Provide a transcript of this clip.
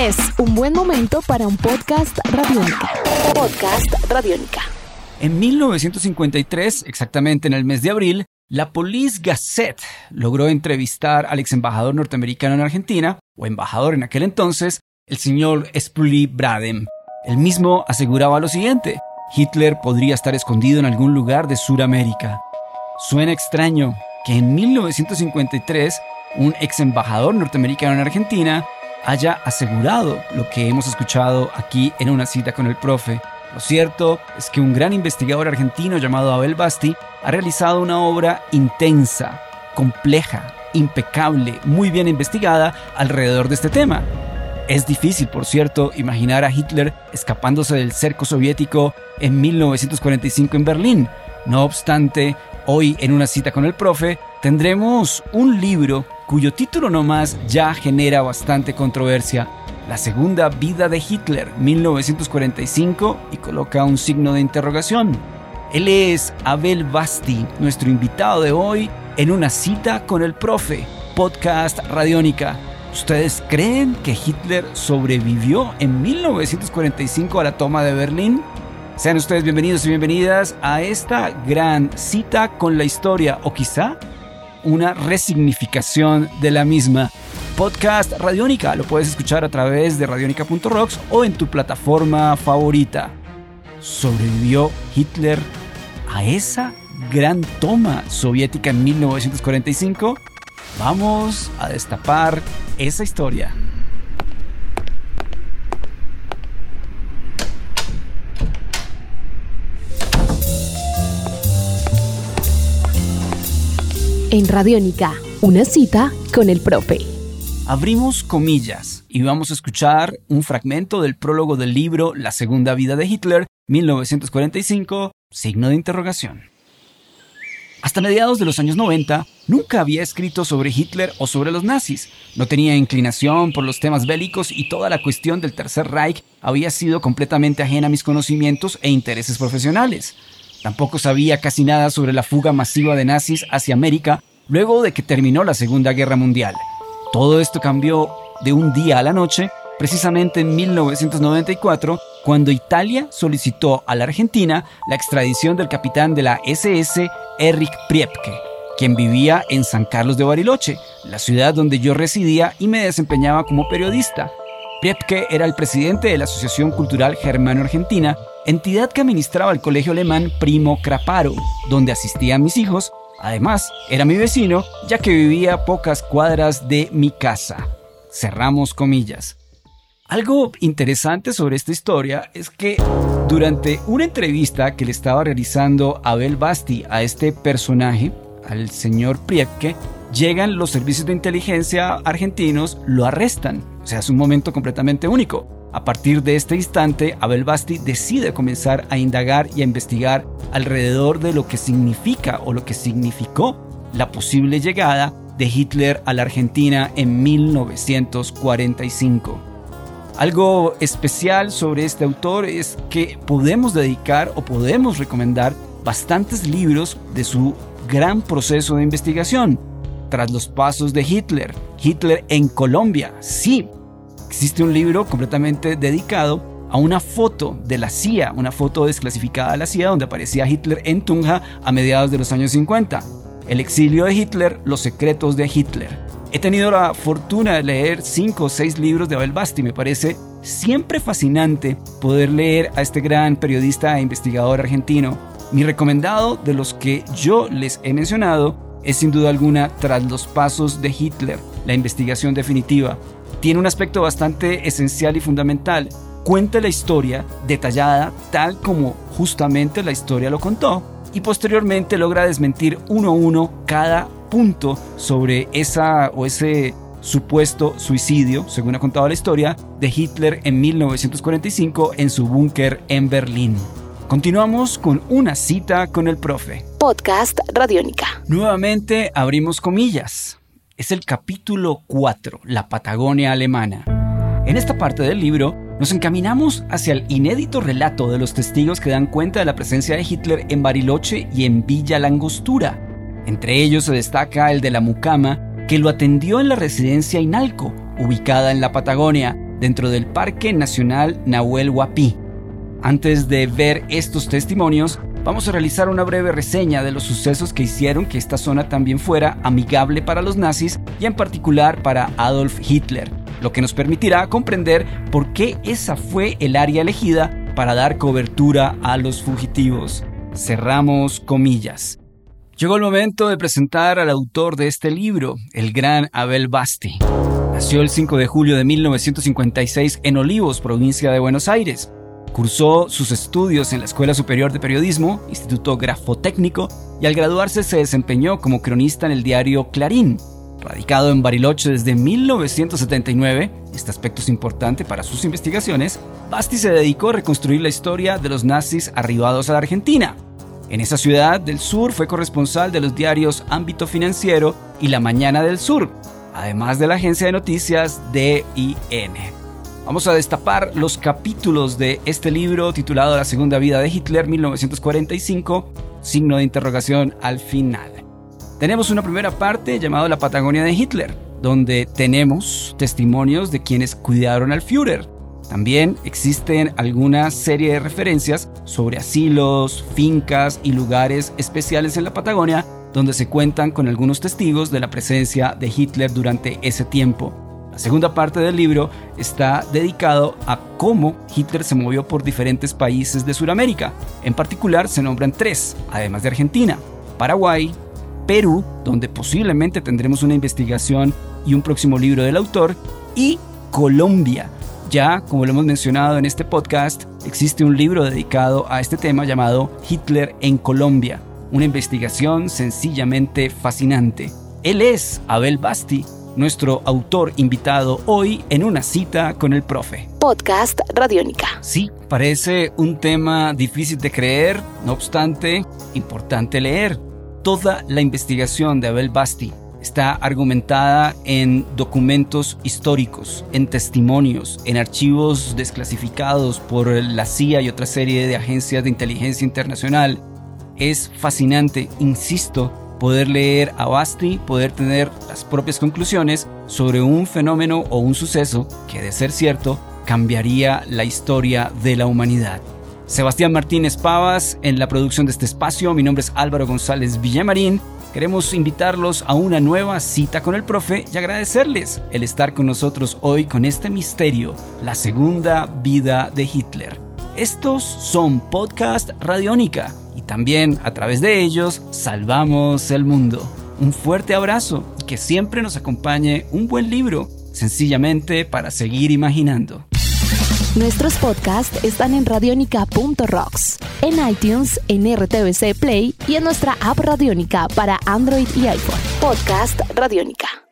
Es un buen momento para un podcast radiónica. Podcast radiónica. En 1953, exactamente en el mes de abril, la Police Gazette logró entrevistar al ex embajador norteamericano en Argentina, o embajador en aquel entonces, el señor Spully Bradem. El mismo aseguraba lo siguiente: Hitler podría estar escondido en algún lugar de Sudamérica. Suena extraño que en 1953 un ex embajador norteamericano en Argentina haya asegurado lo que hemos escuchado aquí en una cita con el profe. Lo cierto es que un gran investigador argentino llamado Abel Basti ha realizado una obra intensa, compleja, impecable, muy bien investigada alrededor de este tema. Es difícil, por cierto, imaginar a Hitler escapándose del cerco soviético en 1945 en Berlín. No obstante, hoy en una cita con el profe tendremos un libro cuyo título nomás ya genera bastante controversia. La segunda vida de Hitler, 1945, y coloca un signo de interrogación. Él es Abel Basti, nuestro invitado de hoy en una cita con el profe, podcast Radiónica. ¿Ustedes creen que Hitler sobrevivió en 1945 a la toma de Berlín? Sean ustedes bienvenidos y bienvenidas a esta gran cita con la historia, o quizá una resignificación de la misma. Podcast Radiónica, lo puedes escuchar a través de radionica.rocks o en tu plataforma favorita. ¿Sobrevivió Hitler a esa gran toma soviética en 1945? Vamos a destapar esa historia. En Radiónica, una cita con el profe. Abrimos comillas y vamos a escuchar un fragmento del prólogo del libro La Segunda Vida de Hitler, 1945, signo de interrogación. Hasta mediados de los años 90, nunca había escrito sobre Hitler o sobre los nazis. No tenía inclinación por los temas bélicos y toda la cuestión del Tercer Reich había sido completamente ajena a mis conocimientos e intereses profesionales. Tampoco sabía casi nada sobre la fuga masiva de nazis hacia América luego de que terminó la Segunda Guerra Mundial. Todo esto cambió de un día a la noche, precisamente en 1994, cuando Italia solicitó a la Argentina la extradición del capitán de la SS, Erich Priepke, quien vivía en San Carlos de Bariloche, la ciudad donde yo residía y me desempeñaba como periodista. Priepke era el presidente de la Asociación Cultural Germano-Argentina, entidad que administraba el colegio alemán Primo Craparo, donde asistían mis hijos. Además, era mi vecino, ya que vivía a pocas cuadras de mi casa. Cerramos comillas. Algo interesante sobre esta historia es que durante una entrevista que le estaba realizando Abel Basti a este personaje, al señor Priepke, llegan los servicios de inteligencia argentinos, lo arrestan. O sea, es un momento completamente único. A partir de este instante, Abel Basti decide comenzar a indagar y a investigar alrededor de lo que significa o lo que significó la posible llegada de Hitler a la Argentina en 1945. Algo especial sobre este autor es que podemos dedicar o podemos recomendar bastantes libros de su gran proceso de investigación. Tras los pasos de Hitler, Hitler en Colombia, sí, existe un libro completamente dedicado a una foto de la CIA, una foto desclasificada de la CIA donde aparecía Hitler en Tunja a mediados de los años 50. El exilio de Hitler, los secretos de Hitler. He tenido la fortuna de leer cinco o seis libros de Abel Basti. Me parece siempre fascinante poder leer a este gran periodista e investigador argentino. Mi recomendado de los que yo les he mencionado es sin duda alguna Tras los Pasos de Hitler, la investigación definitiva. Tiene un aspecto bastante esencial y fundamental. Cuenta la historia detallada tal como justamente la historia lo contó y posteriormente logra desmentir uno a uno cada punto sobre esa o ese supuesto suicidio, según ha contado la historia, de Hitler en 1945 en su búnker en Berlín. Continuamos con una cita con el profe. Podcast Radiónica. Nuevamente abrimos comillas. Es el capítulo 4, la Patagonia alemana. En esta parte del libro nos encaminamos hacia el inédito relato de los testigos que dan cuenta de la presencia de Hitler en Bariloche y en Villa Langostura, entre ellos se destaca el de la Mucama, que lo atendió en la residencia Inalco, ubicada en la Patagonia, dentro del Parque Nacional Nahuel Huapi. Antes de ver estos testimonios, vamos a realizar una breve reseña de los sucesos que hicieron que esta zona también fuera amigable para los nazis y en particular para Adolf Hitler, lo que nos permitirá comprender por qué esa fue el área elegida para dar cobertura a los fugitivos. Cerramos comillas. Llegó el momento de presentar al autor de este libro, el gran Abel Basti. Nació el 5 de julio de 1956 en Olivos, provincia de Buenos Aires. Cursó sus estudios en la Escuela Superior de Periodismo, Instituto Grafotécnico, y al graduarse se desempeñó como cronista en el diario Clarín. Radicado en Bariloche desde 1979, este aspecto es importante para sus investigaciones, Basti se dedicó a reconstruir la historia de los nazis arribados a la Argentina. En esa ciudad del sur fue corresponsal de los diarios Ámbito Financiero y La Mañana del Sur, además de la agencia de noticias DIN. Vamos a destapar los capítulos de este libro titulado La Segunda Vida de Hitler 1945, signo de interrogación al final. Tenemos una primera parte llamada La Patagonia de Hitler, donde tenemos testimonios de quienes cuidaron al Führer. También existen alguna serie de referencias sobre asilos, fincas y lugares especiales en la Patagonia donde se cuentan con algunos testigos de la presencia de Hitler durante ese tiempo. La segunda parte del libro está dedicado a cómo Hitler se movió por diferentes países de Sudamérica. En particular se nombran tres, además de Argentina, Paraguay, Perú, donde posiblemente tendremos una investigación y un próximo libro del autor, y Colombia. Ya, como lo hemos mencionado en este podcast, existe un libro dedicado a este tema llamado Hitler en Colombia, una investigación sencillamente fascinante. Él es Abel Basti, nuestro autor invitado hoy en una cita con el profe. Podcast Radiónica. Sí, parece un tema difícil de creer, no obstante, importante leer. Toda la investigación de Abel Basti está argumentada en documentos históricos, en testimonios, en archivos desclasificados por la CIA y otra serie de agencias de inteligencia internacional. Es fascinante, insisto, poder leer a Basti, poder tener las propias conclusiones sobre un fenómeno o un suceso que, de ser cierto, cambiaría la historia de la humanidad. Sebastián Martínez Pavas en la producción de este espacio. Mi nombre es Álvaro González Villamarín. Queremos invitarlos a una nueva cita con el profe y agradecerles el estar con nosotros hoy con este misterio, la segunda vida de Hitler. Estos son Podcast Radiónica también a través de ellos salvamos el mundo. Un fuerte abrazo que siempre nos acompañe un buen libro, sencillamente para seguir imaginando. Nuestros podcasts están en radionica.rocks, en iTunes, en RTVC Play y en nuestra app Radionica para Android y iPhone. Podcast Radionica.